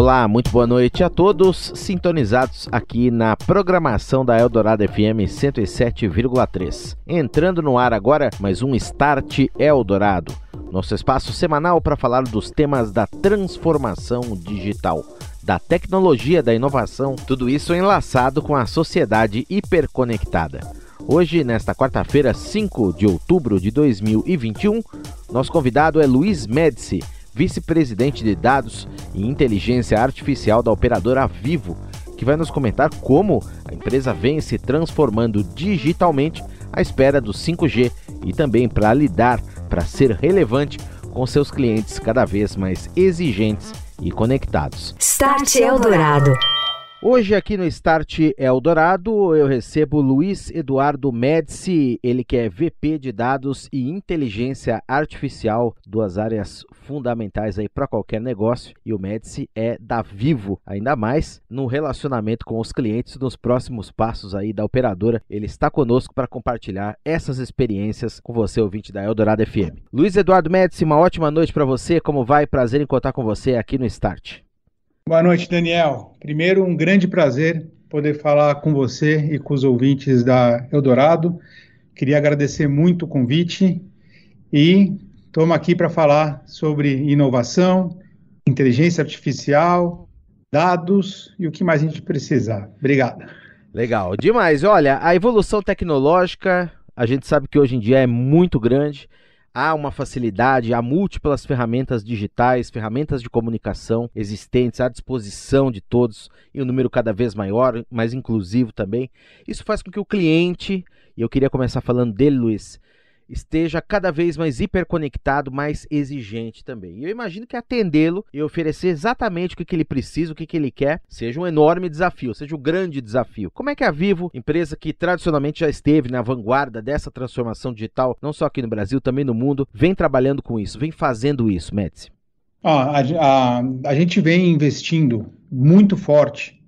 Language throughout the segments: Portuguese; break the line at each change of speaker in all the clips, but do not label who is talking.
Olá, muito boa noite a todos sintonizados aqui na programação da Eldorado FM 107,3. Entrando no ar agora mais um Start Eldorado, nosso espaço semanal para falar dos temas da transformação digital, da tecnologia, da inovação, tudo isso enlaçado com a sociedade hiperconectada. Hoje, nesta quarta-feira, 5 de outubro de 2021, nosso convidado é Luiz Médici vice-presidente de dados e inteligência artificial da operadora Vivo, que vai nos comentar como a empresa vem se transformando digitalmente à espera do 5G e também para lidar, para ser relevante com seus clientes cada vez mais exigentes e conectados.
Start Eldorado.
Hoje aqui no Start Eldorado eu recebo Luiz Eduardo Médici, ele que é VP de Dados e Inteligência Artificial, duas áreas fundamentais aí para qualquer negócio. E o Médici é da Vivo, ainda mais no relacionamento com os clientes nos próximos passos aí da operadora. Ele está conosco para compartilhar essas experiências com você, ouvinte da Eldorado FM. Luiz Eduardo Médici, uma ótima noite para você. Como vai? Prazer em contar com você aqui no Start.
Boa noite, Daniel. Primeiro, um grande prazer poder falar com você e com os ouvintes da Eldorado. Queria agradecer muito o convite e estamos aqui para falar sobre inovação, inteligência artificial, dados e o que mais a gente precisar. Obrigado.
Legal, demais. Olha, a evolução tecnológica, a gente sabe que hoje em dia é muito grande há uma facilidade, há múltiplas ferramentas digitais, ferramentas de comunicação existentes à disposição de todos e um número cada vez maior, mais inclusivo também. Isso faz com que o cliente, e eu queria começar falando dele, Luiz, esteja cada vez mais hiperconectado, mais exigente também. E eu imagino que atendê-lo e oferecer exatamente o que, ele precisa, o que, que ele quer, seja um enorme desafio, seja um grande desafio. Como é que a Vivo, empresa que tradicionalmente já esteve na vanguarda dessa transformação digital, não só aqui no Brasil, também no mundo, vem trabalhando com isso, vem fazendo isso, Médici?
Ah, a, a, a gente vem investindo muito forte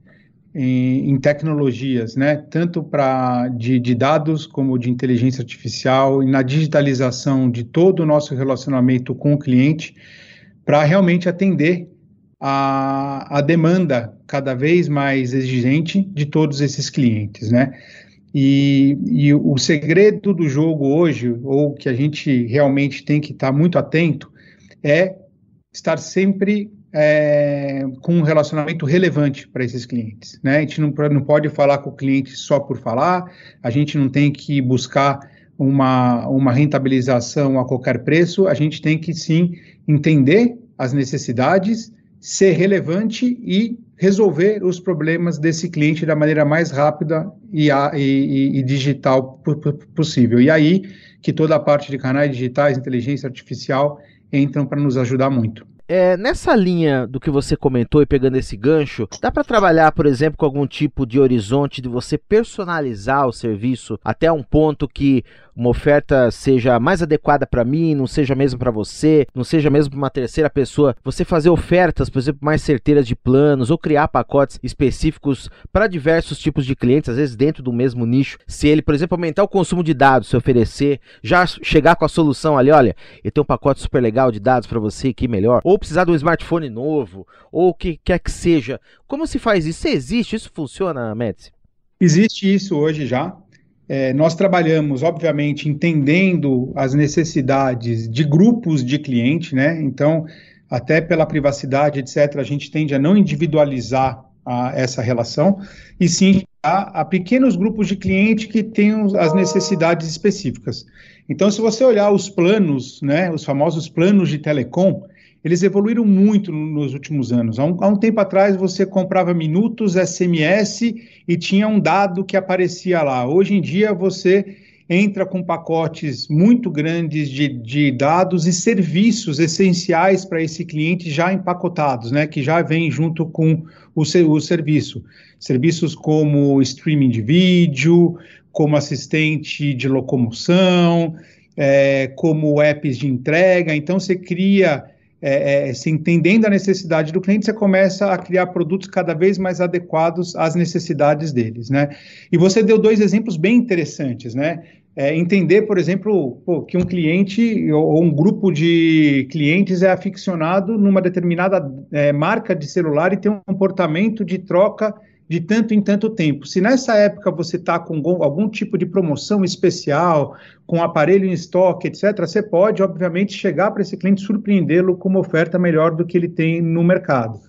em, em tecnologias, né? tanto para de, de, dados como de inteligência artificial e na digitalização de todo o nosso relacionamento com o cliente, para realmente atender a, a demanda cada vez mais exigente de todos esses clientes, né? E, e, o segredo do jogo hoje, ou que a gente realmente tem que estar tá muito atento, é estar sempre é, com um relacionamento relevante para esses clientes. Né? A gente não, não pode falar com o cliente só por falar, a gente não tem que buscar uma, uma rentabilização a qualquer preço, a gente tem que sim entender as necessidades, ser relevante e resolver os problemas desse cliente da maneira mais rápida e, e, e digital possível. E aí que toda a parte de canais digitais, inteligência artificial entram para nos ajudar muito.
É, nessa linha do que você comentou e pegando esse gancho, dá para trabalhar, por exemplo, com algum tipo de horizonte de você personalizar o serviço até um ponto que uma oferta seja mais adequada para mim, não seja mesmo para você, não seja mesmo para uma terceira pessoa, você fazer ofertas, por exemplo, mais certeiras de planos ou criar pacotes específicos para diversos tipos de clientes, às vezes dentro do mesmo nicho. Se ele, por exemplo, aumentar o consumo de dados, se oferecer, já chegar com a solução ali, olha, eu tenho um pacote super legal de dados para você aqui melhor, ou precisar de um smartphone novo, ou o que quer que seja. Como se faz isso? Existe? Isso funciona, Médici?
Existe isso hoje já. É, nós trabalhamos, obviamente, entendendo as necessidades de grupos de cliente, né? Então, até pela privacidade, etc., a gente tende a não individualizar a, essa relação, e sim a, a, pequenos grupos de cliente que tenham as necessidades específicas. Então, se você olhar os planos, né, os famosos planos de telecom, eles evoluíram muito nos últimos anos. Há um, há um, tempo atrás você comprava minutos, SMS e tinha um dado que aparecia lá. Hoje em dia você entra com pacotes muito grandes de, de dados e serviços essenciais para esse cliente já empacotados, né, que já vem junto com o, o serviço. Serviços como streaming de vídeo, como assistente de locomoção, é, como apps de entrega. Então, você cria, é, é, se entendendo a necessidade do cliente, você começa a criar produtos cada vez mais adequados às necessidades deles, né? E você deu dois exemplos bem interessantes, né? É, entender, por exemplo, pô, que um cliente ou um grupo de clientes é aficionado numa determinada é, marca de celular e tem um comportamento de troca de tanto em tanto tempo. Se nessa época você está com algum, tipo de promoção especial, com aparelho em estoque, etc., você pode, obviamente, chegar para esse cliente surpreendê-lo com uma oferta melhor do que ele tem no mercado.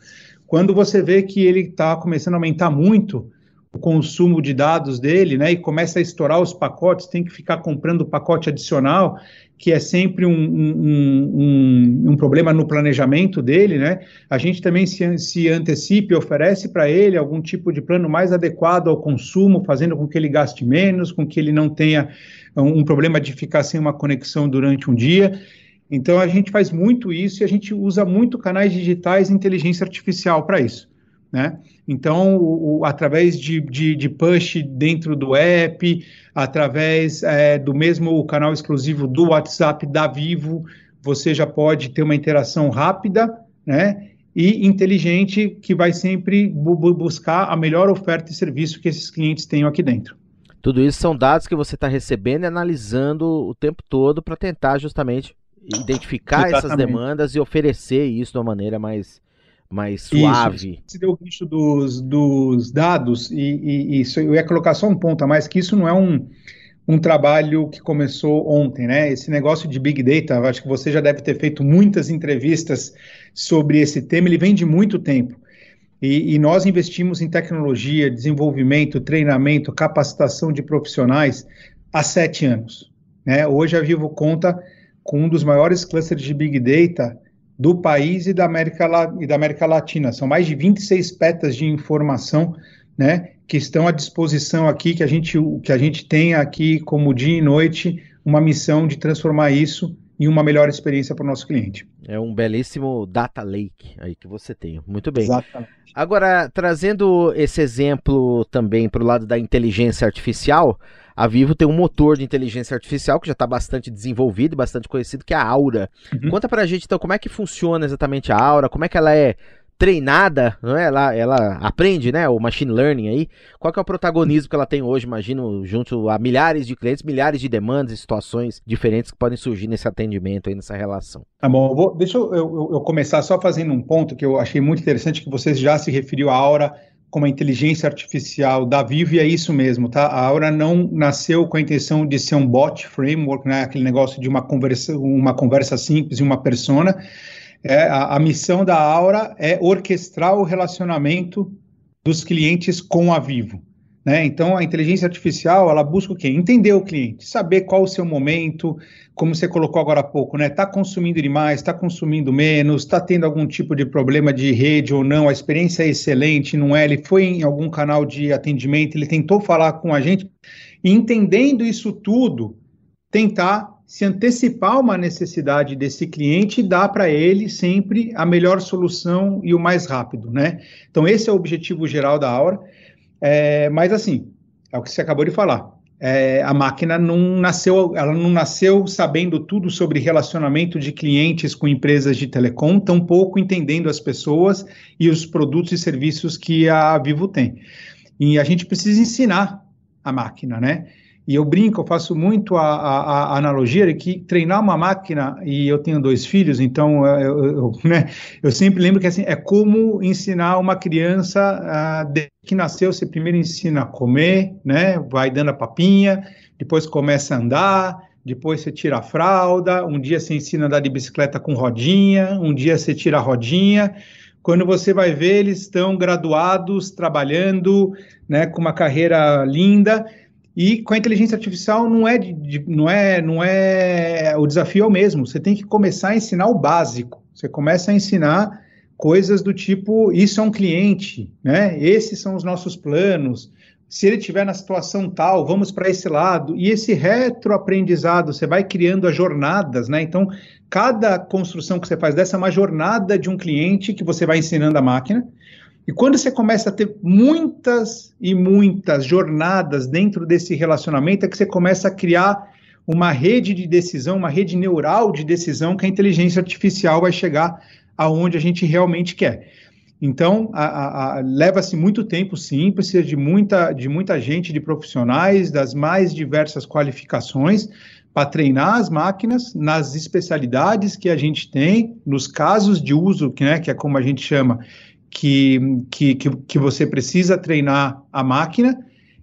Quando você vê que ele está começando a aumentar muito, o consumo de dados dele, né, e começa a estourar os pacotes, tem que ficar comprando pacote adicional, que é sempre um, um, um, um, problema no planejamento dele, né? A gente também se, se antecipa e oferece para ele algum tipo de plano mais adequado ao consumo, fazendo com que ele gaste menos, com que ele não tenha um problema de ficar sem uma conexão durante um dia. Então a gente faz muito isso e a gente usa muito canais digitais e inteligência artificial para isso. Né? Então, o, o, através de, de, de, push dentro do app, através é, do mesmo canal exclusivo do WhatsApp da Vivo, você já pode ter uma interação rápida, né? E inteligente que vai sempre bu buscar a melhor oferta e serviço que esses clientes tenham aqui dentro.
Tudo isso são dados que você está recebendo e analisando o tempo todo para tentar justamente identificar Exatamente. essas demandas e oferecer isso de uma maneira mais mais suave.
Isso, se deu o bicho dos, dos dados, e, e, isso, eu ia colocar só um ponto a mais, que isso não é um, um trabalho que começou ontem, né? Esse negócio de Big Data, acho que você já deve ter feito muitas entrevistas sobre esse tema, ele vem de muito tempo. E, e, nós investimos em tecnologia, desenvolvimento, treinamento, capacitação de profissionais há sete anos. Né? Hoje a Vivo conta com um dos maiores clusters de Big Data do país e da América, e da América Latina. São mais de 26 petas de informação né, que estão à disposição aqui, que a, gente, que a gente tem aqui como dia e noite uma missão de transformar isso em uma melhor experiência para o nosso cliente.
É um belíssimo data lake aí que você tem. Muito bem. Exatamente. Agora, trazendo esse exemplo também para o lado da inteligência artificial, a Vivo tem um motor de inteligência artificial que já está bastante desenvolvido e bastante conhecido, que é a Aura. Uhum. Conta para a gente, então, como é que funciona exatamente a Aura, como é que ela é treinada, não é? Ela, ela aprende, né? O machine learning aí. Qual que é o protagonismo que ela tem hoje, imagino, junto a milhares de clientes, milhares de demandas e situações diferentes que podem surgir nesse atendimento aí, nessa relação.
Tá bom, vou, deixa eu, eu, eu, começar só fazendo um ponto que eu achei muito interessante, que você já se referiu à Aura como a inteligência artificial da Vivo, e é isso mesmo, tá? A Aura não nasceu com a intenção de ser um bot framework, né? Aquele negócio de uma conversa, uma conversa simples e uma persona. É, a, a missão da Aura é orquestrar o relacionamento dos clientes com a Vivo. Né? Então, a inteligência artificial, ela busca o quê? Entender o cliente, saber qual o seu momento, como você colocou agora há pouco, né? Está consumindo demais, está consumindo menos, está tendo algum tipo de problema de rede ou não, a experiência é excelente, não é? Ele foi em algum canal de atendimento, ele tentou falar com a gente, e entendendo isso tudo, tentar se antecipar uma necessidade desse cliente e dar para ele sempre a melhor solução e o mais rápido, né? Então, esse é o objetivo geral da Aura. É, mas assim, é o que você acabou de falar. É, a máquina não nasceu, ela não nasceu sabendo tudo sobre relacionamento de clientes com empresas de telecom, tampouco entendendo as pessoas e os produtos e serviços que a Vivo tem. E a gente precisa ensinar a máquina, né? E eu brinco, eu faço muito a, a, a, analogia de que treinar uma máquina, e eu tenho dois filhos, então eu, eu, né, eu sempre lembro que assim, é como ensinar uma criança, uh, que nasceu, você primeiro ensina a comer, né, vai dando a papinha, depois começa a andar, depois você tira a fralda, um dia você ensina a andar de bicicleta com rodinha, um dia você tira a rodinha, quando você vai ver, eles estão graduados, trabalhando, né, com uma carreira linda, e com a inteligência artificial não é, de, não é, não é o desafio é o mesmo. Você tem que começar a ensinar o básico. Você começa a ensinar coisas do tipo isso é um cliente, né? Esses são os nossos planos. Se ele estiver na situação tal, vamos para esse lado. E esse retroaprendizado, você vai criando as jornadas, né? Então, cada construção que você faz dessa é uma jornada de um cliente que você vai ensinando a máquina. E quando você começa a ter muitas e muitas jornadas dentro desse relacionamento, é que você começa a criar uma rede de decisão, uma rede neural de decisão que a inteligência artificial vai chegar aonde a gente realmente quer. Então, leva-se muito tempo, sim, precisa de muita, de muita gente, de profissionais, das mais diversas qualificações, para treinar as máquinas nas especialidades que a gente tem, nos casos de uso, que, né, que é como a gente chama, que, que, que você precisa treinar a máquina,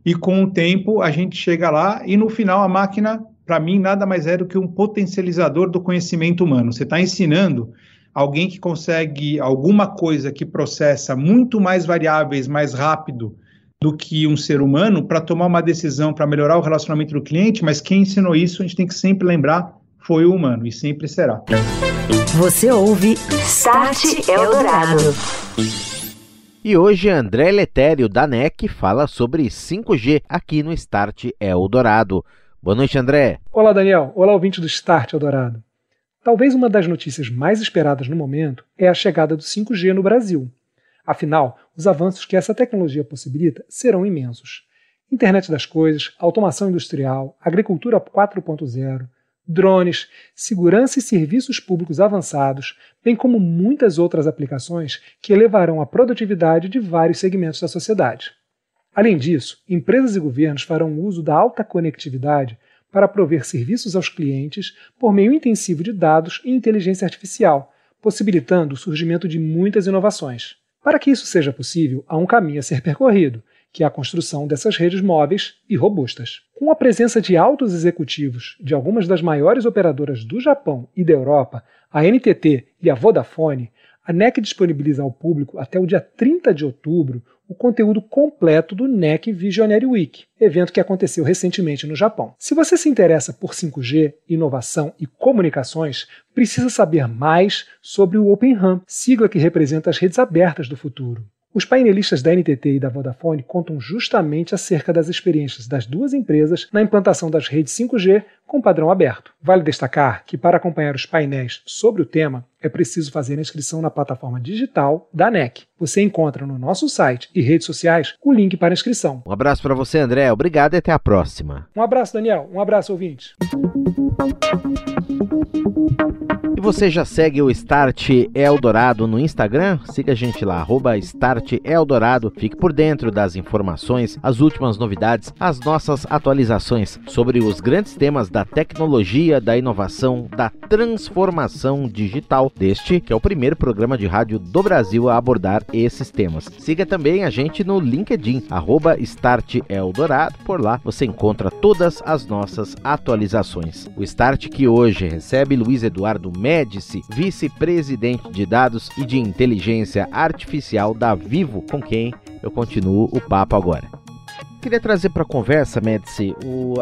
e com o tempo a gente chega lá e no final a máquina, para mim, nada mais é do que um potencializador do conhecimento humano. Você está ensinando alguém que consegue alguma coisa que processa muito mais variáveis mais rápido do que um ser humano para tomar uma decisão para melhorar o relacionamento do cliente, mas quem ensinou isso, a gente tem que sempre lembrar, foi o humano e sempre será.
Você ouve Start Eldorado.
E hoje André Letério da NEC fala sobre 5G aqui no Start Eldorado. Boa noite, André.
Olá, Daniel. Olá, ouvinte do Start Eldorado. Talvez uma das notícias mais esperadas no momento é a chegada do 5G no Brasil. Afinal, os avanços que essa tecnologia possibilita serão imensos. Internet das coisas, automação industrial, agricultura 4.0, drones, segurança e serviços públicos avançados, bem como muitas outras aplicações que elevarão a produtividade de vários segmentos da sociedade. Além disso, empresas e governos farão uso da alta conectividade para prover serviços aos clientes por meio intensivo de dados e inteligência artificial, possibilitando o surgimento de muitas inovações. Para que isso seja possível, há um caminho a ser percorrido, que é a construção dessas redes móveis e robustas. Com a presença de altos executivos de algumas das maiores operadoras do Japão e da Europa, a NTT e a Vodafone, a NEC disponibiliza ao público até o dia 30 de outubro o conteúdo completo do NEC Visionary Week, evento que aconteceu recentemente no Japão. Se você se interessa por 5G, inovação e comunicações, precisa saber mais sobre o Open RAN, sigla que representa as redes abertas do futuro. Os painelistas da NTT e da Vodafone contam justamente acerca das experiências das duas empresas na implantação das redes 5G com padrão aberto. Vale destacar que, para acompanhar os painéis sobre o tema, é preciso fazer a inscrição na plataforma digital da NEC. Você encontra no nosso site e redes sociais o link para inscrição.
Um abraço para você, André. Obrigado e até a próxima.
Um abraço, Daniel. Um abraço, ouvintes.
E você já segue o Start Eldorado no Instagram? Siga a gente lá, arroba Start Eldorado. Fique por dentro das informações, as últimas novidades, as nossas atualizações sobre os grandes temas da tecnologia, da inovação, da transformação digital deste, que é o primeiro programa de rádio do Brasil a abordar esses temas. Siga também a gente no LinkedIn, arroba Start Eldorado. Por lá você encontra todas as nossas atualizações. O Start que hoje recebe Luiz Eduardo Mendes Médici, vice-presidente de dados e de inteligência artificial da Vivo, com quem eu continuo o papo agora. Queria trazer para a conversa, Médici,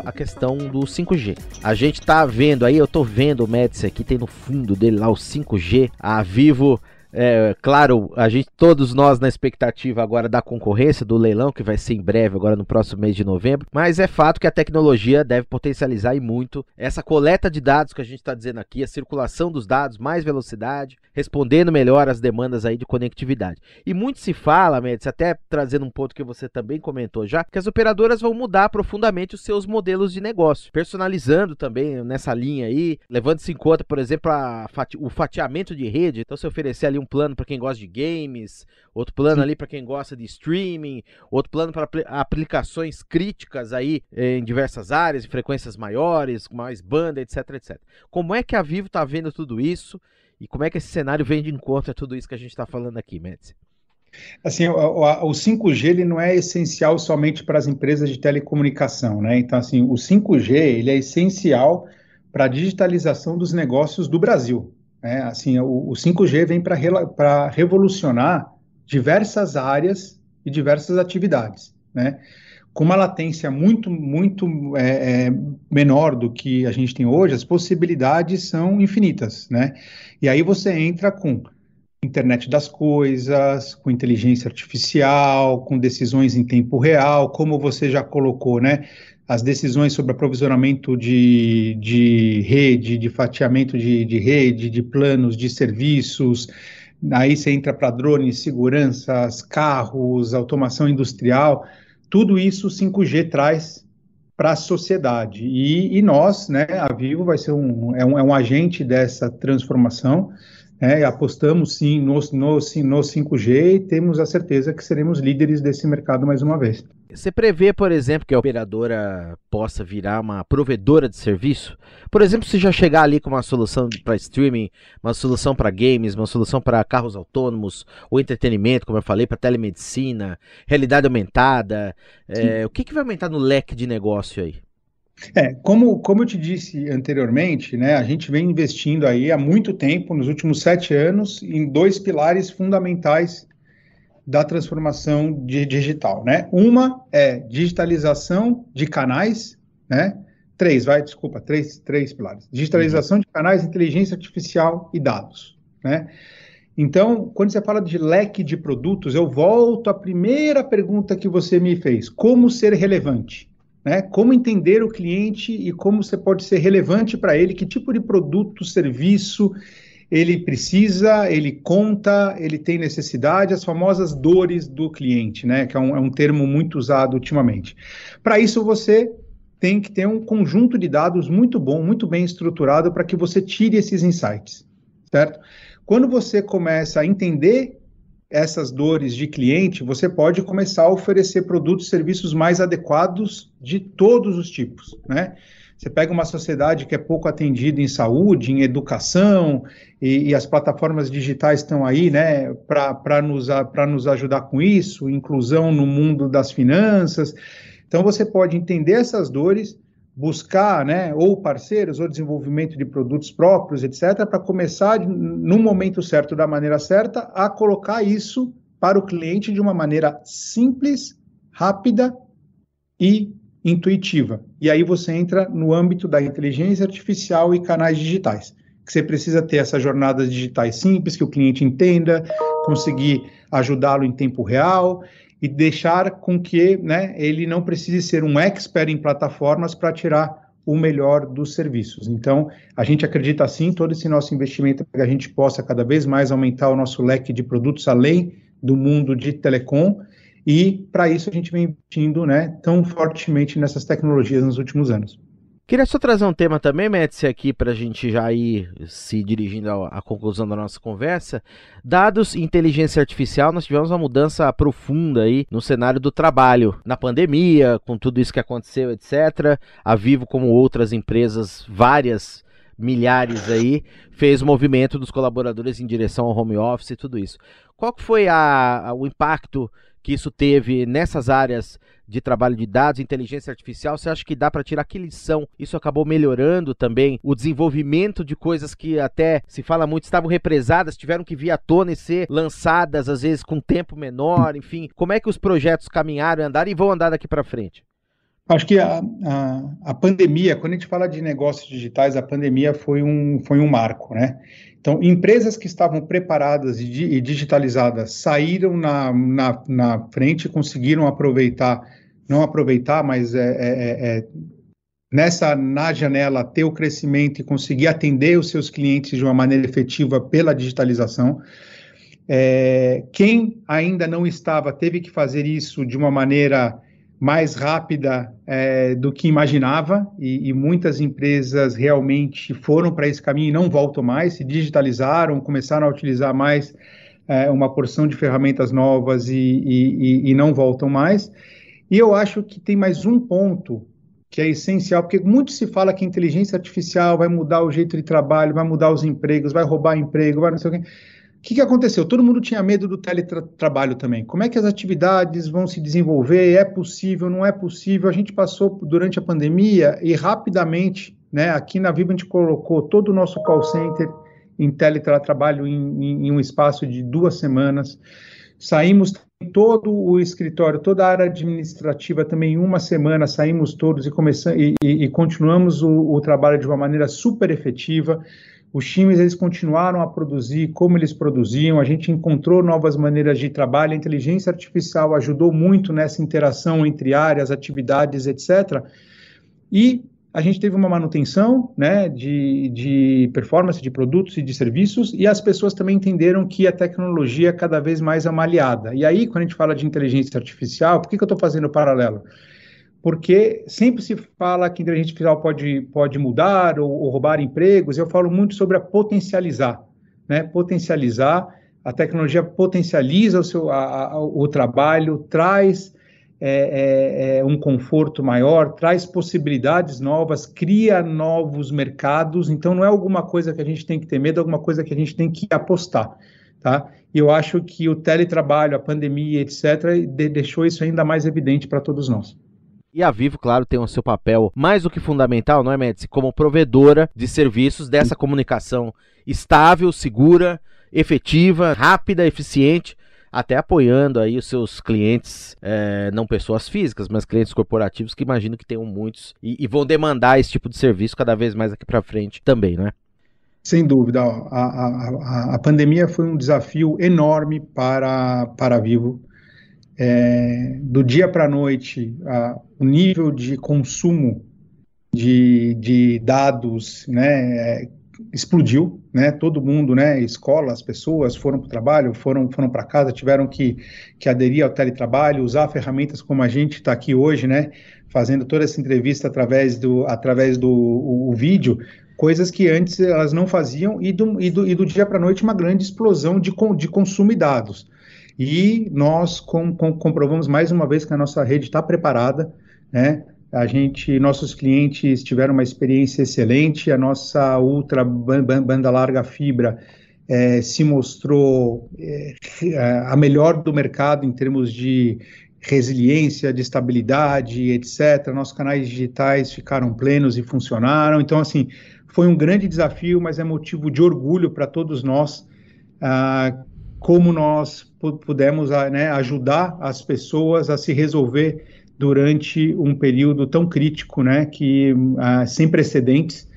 a questão do 5G. A gente está vendo aí, eu estou vendo o Médici aqui, tem no fundo dele lá o 5G. A Vivo é, claro, a gente, todos nós na expectativa agora da concorrência, do leilão, que vai ser em breve, agora no próximo mês de novembro, mas é fato que a tecnologia deve potencializar e muito essa coleta de dados que a gente está dizendo aqui, a circulação dos dados, mais velocidade, respondendo melhor às demandas aí de conectividade. E muito se fala, Mendes, até trazendo um ponto que você também comentou já, que as operadoras vão mudar profundamente os seus modelos de negócio, personalizando também nessa linha aí, levando-se em conta, por exemplo, fati o fatiamento de rede, então se oferecer ali um plano para quem gosta de games, outro plano Sim. ali para quem gosta de streaming, outro plano para aplicações críticas aí em diversas áreas, frequências maiores, mais banda, etc, etc. Como é que a Vivo está vendo tudo isso? E como é que esse cenário vem de encontro a tudo isso que a gente está falando aqui, Médici?
Assim, o, o, 5G ele não é essencial somente para as empresas de telecomunicação, né? Então, assim, o 5G ele é essencial para a digitalização dos negócios do Brasil. Né? Assim, o, o 5G vem para revolucionar diversas áreas e diversas atividades, né? com uma latência muito, muito é, é, menor do que a gente tem hoje, as possibilidades são infinitas, né? E aí você entra com internet das coisas, com inteligência artificial, com decisões em tempo real, como você já colocou, né? As decisões sobre aprovisionamento de, de rede, de fatiamento de, de rede, de planos, de serviços, aí você entra para drones, seguranças, carros, automação industrial tudo isso o 5G traz para a sociedade. E, e, nós, né, a Vivo vai ser um, é um, é um agente dessa transformação. É, apostamos sim no, no, no 5G e temos a certeza que seremos líderes desse mercado mais uma vez.
Você prevê, por exemplo, que a operadora possa virar uma provedora de serviço? Por exemplo, se já chegar ali com uma solução para streaming, uma solução para games, uma solução para carros autônomos, ou entretenimento, como eu falei, para telemedicina, realidade aumentada, é, o que, que vai aumentar no leque de negócio aí?
É, como, como eu te disse anteriormente, né, a gente vem investindo aí há muito tempo, nos últimos sete anos, em dois pilares fundamentais da transformação digital, né? Uma é digitalização de canais, né? Três, vai, desculpa, três, três pilares. Digitalização de canais, inteligência artificial e dados, né? Então, quando você fala de leque de produtos, eu volto à primeira pergunta que você me fez: como ser relevante? Né? Como entender o cliente e como você pode ser relevante para ele, que tipo de produto, serviço ele precisa, ele conta, ele tem necessidade, as famosas dores do cliente, né? Que é um, é um termo muito usado ultimamente. Para isso, você tem que ter um conjunto de dados muito bom, muito bem estruturado para que você tire esses insights, certo? Quando você começa a entender essas dores de cliente, você pode começar a oferecer produtos e serviços mais adequados de todos os tipos, né? Você pega uma sociedade que é pouco atendida em saúde, em educação, e, e as plataformas digitais estão aí, né, para nos, nos ajudar com isso, inclusão no mundo das finanças. Então, você pode entender essas dores, buscar, né, ou parceiros, ou desenvolvimento de produtos próprios, etc., para começar, no momento certo, da maneira certa, a colocar isso para o cliente de uma maneira simples, rápida e intuitiva. E aí você entra no âmbito da inteligência artificial e canais digitais, que você precisa ter essas jornadas digitais simples, que o cliente entenda, conseguir ajudá-lo em tempo real e deixar com que né, ele não precise ser um expert em plataformas para tirar o melhor dos serviços. Então, a gente acredita sim, todo esse nosso investimento para que a gente possa cada vez mais aumentar o nosso leque de produtos além do mundo de telecom e para isso a gente vem investindo né, tão fortemente nessas tecnologias nos últimos anos.
Queria só trazer um tema também, Médici, aqui para a gente já ir se dirigindo à, conclusão da nossa conversa. Dados e inteligência artificial, nós tivemos uma mudança profunda aí no cenário do trabalho. Na pandemia, com tudo isso que aconteceu, etc. A Vivo, como outras empresas, várias milhares aí, fez o movimento dos colaboradores em direção ao home office e tudo isso. Qual que foi a, a, o impacto que isso teve nessas áreas de trabalho de dados, inteligência artificial, você acha que dá para tirar que lição? Isso acabou melhorando também o desenvolvimento de coisas que até se fala muito estavam represadas, tiveram que vir à tona e ser lançadas às vezes com tempo menor, enfim. Como é que os projetos caminharam andaram e vão andar daqui para frente?
Acho que a, a, a, pandemia, quando a gente fala de negócios digitais, a pandemia foi um, foi um marco, né? Então, empresas que estavam preparadas e, e digitalizadas saíram na, na, na frente, conseguiram aproveitar, não aproveitar, mas é, é, é, é, nessa, na janela, ter o crescimento e conseguir atender os seus clientes de uma maneira efetiva pela digitalização. É, quem ainda não estava teve que fazer isso de uma maneira mais rápida é, do que imaginava e, e, muitas empresas realmente foram para esse caminho e não voltam mais, se digitalizaram, começaram a utilizar mais é, uma porção de ferramentas novas e, e, e, não voltam mais. E eu acho que tem mais um ponto que é essencial, porque muito se fala que a inteligência artificial vai mudar o jeito de trabalho, vai mudar os empregos, vai roubar emprego, vai não sei o quê. O que, que aconteceu? Todo mundo tinha medo do teletrabalho também. Como é que as atividades vão se desenvolver? É possível? Não é possível? A gente passou durante a pandemia e rapidamente, né, aqui na Viva a gente colocou todo o nosso call center em teletrabalho em, em, em um espaço de duas semanas. Saímos todo o escritório, toda a área administrativa também em uma semana, saímos todos e, começamos, e, e, e continuamos o, o trabalho de uma maneira super efetiva. Os times eles continuaram a produzir como eles produziam, a gente encontrou novas maneiras de trabalho, a inteligência artificial ajudou muito nessa interação entre áreas, atividades, etc. E a gente teve uma manutenção né, de, de performance de produtos e de serviços, e as pessoas também entenderam que a tecnologia cada vez mais é uma aliada. E aí, quando a gente fala de inteligência artificial, por que, que eu estou fazendo o paralelo? Porque sempre se fala que a inteligência artificial pode, pode mudar ou, ou roubar empregos, eu falo muito sobre a potencializar, né? Potencializar, a tecnologia potencializa o, seu, a, a, o trabalho, traz é, é, é, um conforto maior, traz possibilidades novas, cria novos mercados, então não é alguma coisa que a gente tem que ter medo, é alguma coisa que a gente tem que apostar, tá? E eu acho que o teletrabalho, a pandemia, etc., de, deixou isso ainda mais evidente para todos nós.
E a Vivo, claro, tem o seu papel mais do que fundamental, não é, Médici? Como provedora de serviços dessa comunicação estável, segura, efetiva, rápida, eficiente, até apoiando aí os seus clientes, é, não pessoas físicas, mas clientes corporativos que imagino que tenham muitos e, e vão demandar esse tipo de serviço cada vez mais aqui para frente também, não é?
Sem dúvida, a, a, a, a, pandemia foi um desafio enorme para, para a Vivo é, do dia para a noite, o nível de consumo de, de dados né, é, explodiu, né, todo mundo, né, escola, as pessoas foram para o trabalho, foram, foram para casa, tiveram que, que aderir ao teletrabalho, usar ferramentas como a gente está aqui hoje, né, fazendo toda essa entrevista através do, através do o, o vídeo, coisas que antes elas não faziam, e do, e do, e do dia para a noite uma grande explosão de, de consumo de dados. E nós com, com, comprovamos mais uma vez que a nossa rede está preparada, né? A gente, nossos clientes tiveram uma experiência excelente, a nossa ultra banda larga fibra é, se mostrou é, a melhor do mercado em termos de resiliência, de estabilidade, etc. Nossos canais digitais ficaram plenos e funcionaram. Então, assim, foi um grande desafio, mas é motivo de orgulho para todos nós ah, como nós pudemos ah, né, ajudar as pessoas a se resolver durante um período tão crítico, né, que uh, sem precedentes.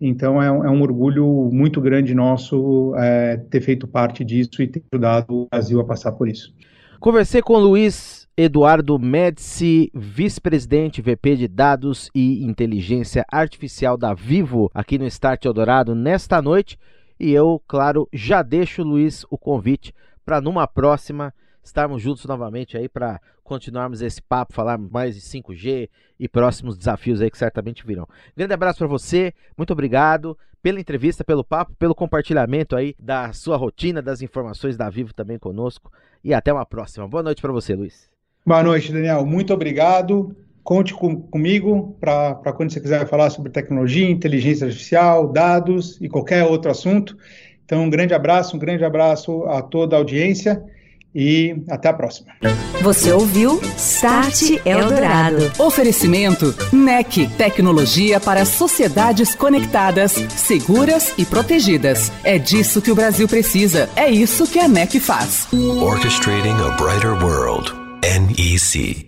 Então é um, é um, orgulho muito grande nosso é, ter feito parte disso e ter ajudado o Brasil a passar por isso.
Conversei com Luiz Eduardo Médici, vice-presidente VP de Dados e Inteligência Artificial da Vivo, aqui no Start Eldorado nesta noite. E eu, claro, já deixo, Luiz, o convite para numa próxima estarmos juntos novamente aí para continuarmos esse papo, falar mais de 5G e próximos desafios aí que certamente virão. Grande abraço para você, muito obrigado pela entrevista, pelo papo, pelo compartilhamento aí da sua rotina, das informações da Vivo também conosco e até uma próxima. Boa noite para você, Luiz.
Boa noite, Daniel. Muito obrigado. Conte com, comigo para quando você quiser falar sobre tecnologia, inteligência artificial, dados e qualquer outro assunto. Então, um grande abraço, um grande abraço a toda a audiência e até a próxima.
Você ouviu Start Eldorado.
Oferecimento NEC, tecnologia para sociedades conectadas, seguras e protegidas. É disso que o Brasil precisa. É isso que a NEC faz.
Orchestrating a brighter world. NEC.